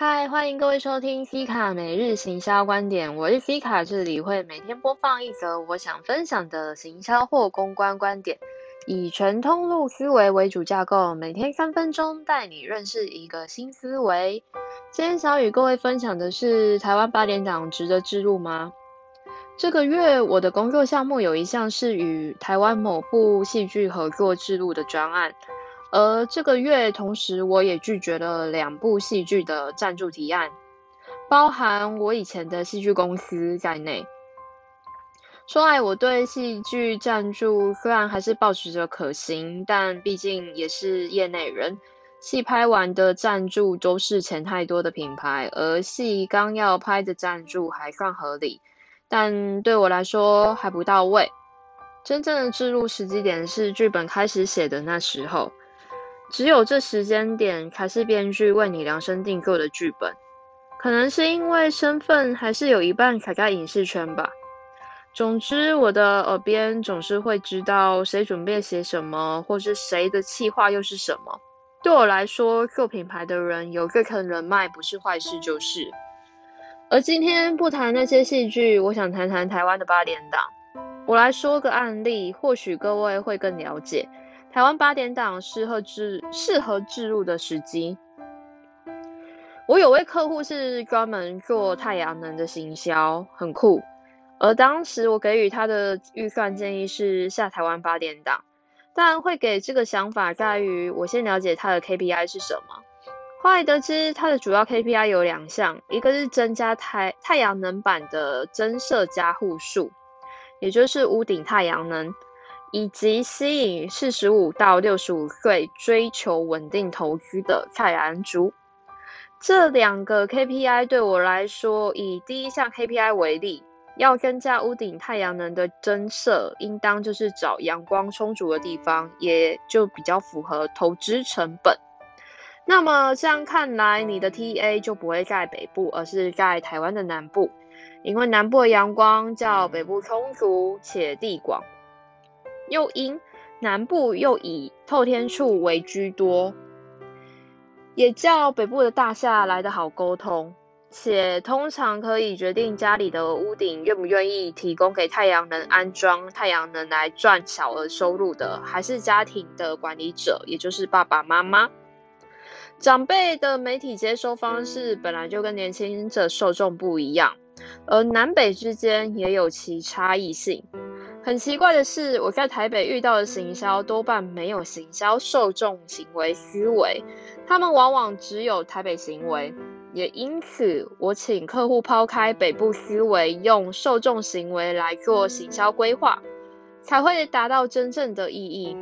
嗨，欢迎各位收听 C 卡每日行销观点，我是 C 卡，这里会每天播放一则我想分享的行销或公关观点，以全通路思维为主架构，每天三分钟带你认识一个新思维。今天想与各位分享的是台湾八点档值得置入吗？这个月我的工作项目有一项是与台湾某部戏剧合作制录的专案，而这个月同时我也拒绝了两部戏剧的赞助提案，包含我以前的戏剧公司在内。说来我对戏剧赞助虽然还是保持着可行，但毕竟也是业内人，戏拍完的赞助都是钱太多的品牌，而戏刚要拍的赞助还算合理。但对我来说还不到位。真正的置入时机点是剧本开始写的那时候，只有这时间点才是编剧为你量身定做的剧本。可能是因为身份还是有一半卡在影视圈吧。总之，我的耳边总是会知道谁准备写什么，或是谁的企划又是什么。对我来说，做品牌的人有这层人脉不是坏事，就是。而今天不谈那些戏剧，我想谈谈台湾的八点档。我来说个案例，或许各位会更了解台湾八点档适合置适合置入的时机。我有位客户是专门做太阳能的行销，很酷。而当时我给予他的预算建议是下台湾八点档，但会给这个想法在于我先了解他的 KPI 是什么。后来得知，他的主要 KPI 有两项，一个是增加太太阳能板的增设加户数，也就是屋顶太阳能，以及吸引四十五到六十五岁追求稳定投资的太阳族。这两个 KPI 对我来说，以第一项 KPI 为例，要增加屋顶太阳能的增设，应当就是找阳光充足的地方，也就比较符合投资成本。那么这样看来，你的 TA 就不会在北部，而是在台湾的南部，因为南部的阳光较北部充足且地广，又因南部又以透天处为居多，也较北部的大厦来得好沟通，且通常可以决定家里的屋顶愿不愿意提供给太阳能安装太阳能来赚小额收入的，还是家庭的管理者，也就是爸爸妈妈。长辈的媒体接收方式本来就跟年轻者受众不一样，而南北之间也有其差异性。很奇怪的是，我在台北遇到的行销多半没有行销受众行为思维，他们往往只有台北行为。也因此，我请客户抛开北部思维，用受众行为来做行销规划，才会达到真正的意义。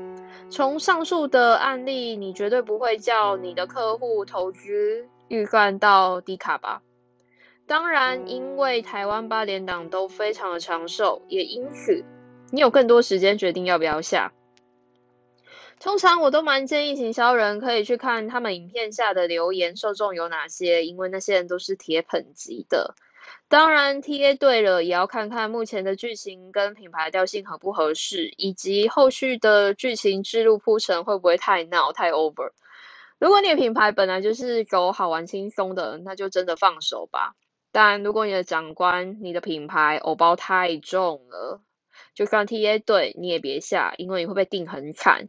从上述的案例，你绝对不会叫你的客户投资预算到低卡吧？当然，因为台湾八连档都非常的长寿，也因此你有更多时间决定要不要下。通常我都蛮建议行销人可以去看他们影片下的留言受众有哪些，因为那些人都是铁粉级的。当然，TA 对了，也要看看目前的剧情跟品牌调性合不合适，以及后续的剧情之路铺陈会不会太闹太 over。如果你的品牌本来就是狗好玩轻松的，那就真的放手吧。但如果你的长官、你的品牌偶包太重了，就算 TA 对，你也别下，因为你会被定很惨。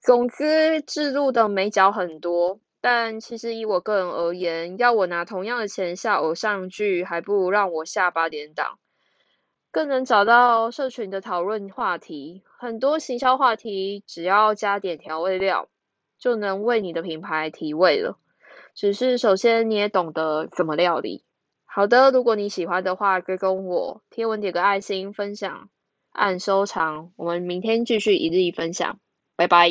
总之，制度的美角很多。但其实以我个人而言，要我拿同样的钱下偶像剧，还不如让我下八点档，更能找到社群的讨论话题。很多行销话题，只要加点调味料，就能为你的品牌提味了。只是首先你也懂得怎么料理。好的，如果你喜欢的话，可以跟我贴文点个爱心，分享按收藏。我们明天继续一日一分享，拜拜。